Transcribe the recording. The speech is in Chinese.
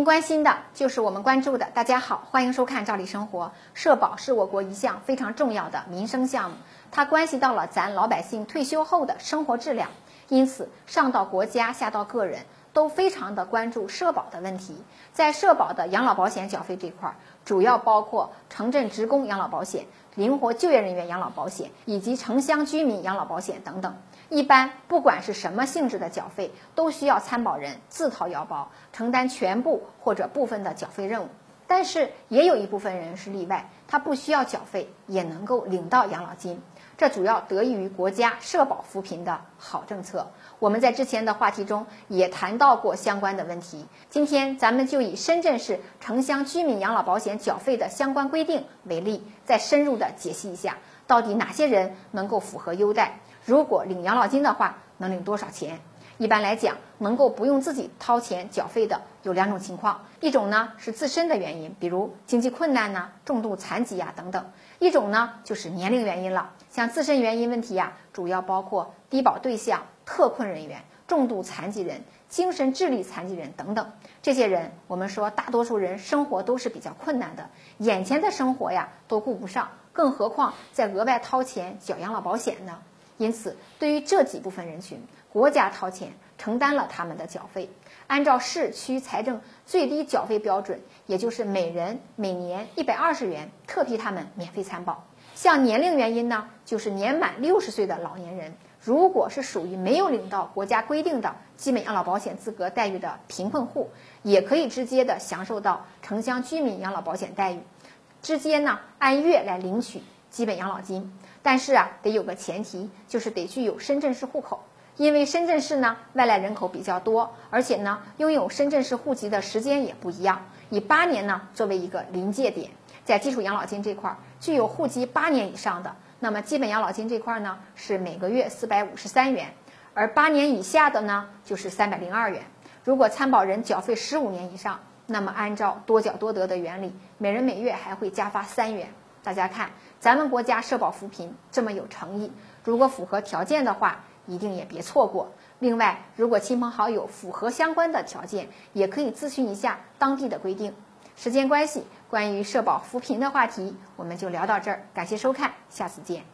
您关心的就是我们关注的。大家好，欢迎收看《赵丽生活》。社保是我国一项非常重要的民生项目，它关系到了咱老百姓退休后的生活质量，因此上到国家，下到个人，都非常的关注社保的问题。在社保的养老保险缴费这块，主要包括城镇职工养老保险、灵活就业人员养老保险以及城乡居民养老保险等等。一般不管是什么性质的缴费，都需要参保人自掏腰包承担全部或者部分的缴费任务。但是也有一部分人是例外，他不需要缴费也能够领到养老金。这主要得益于国家社保扶贫的好政策。我们在之前的话题中也谈到过相关的问题。今天咱们就以深圳市城乡居民养老保险缴费的相关规定为例，再深入的解析一下，到底哪些人能够符合优待。如果领养老金的话，能领多少钱？一般来讲，能够不用自己掏钱缴费的有两种情况：一种呢是自身的原因，比如经济困难呐、重度残疾呀等等；一种呢就是年龄原因了。像自身原因问题呀，主要包括低保对象、特困人员、重度残疾人、精神智力残疾人等等。这些人，我们说大多数人生活都是比较困难的，眼前的生活呀都顾不上，更何况再额外掏钱缴养老保险呢？因此，对于这几部分人群，国家掏钱承担了他们的缴费。按照市区财政最低缴费标准，也就是每人每年一百二十元，特批他们免费参保。像年龄原因呢，就是年满六十岁的老年人，如果是属于没有领到国家规定的基本养老保险资格待遇的贫困户，也可以直接的享受到城乡居民养老保险待遇，直接呢按月来领取基本养老金。但是啊，得有个前提，就是得具有深圳市户口，因为深圳市呢外来人口比较多，而且呢拥有深圳市户籍的时间也不一样，以八年呢作为一个临界点，在基础养老金这块，具有户籍八年以上的，那么基本养老金这块呢是每个月四百五十三元，而八年以下的呢就是三百零二元。如果参保人缴费十五年以上，那么按照多缴多得的原理，每人每月还会加发三元。大家看，咱们国家社保扶贫这么有诚意，如果符合条件的话，一定也别错过。另外，如果亲朋好友符合相关的条件，也可以咨询一下当地的规定。时间关系，关于社保扶贫的话题，我们就聊到这儿。感谢收看，下次见。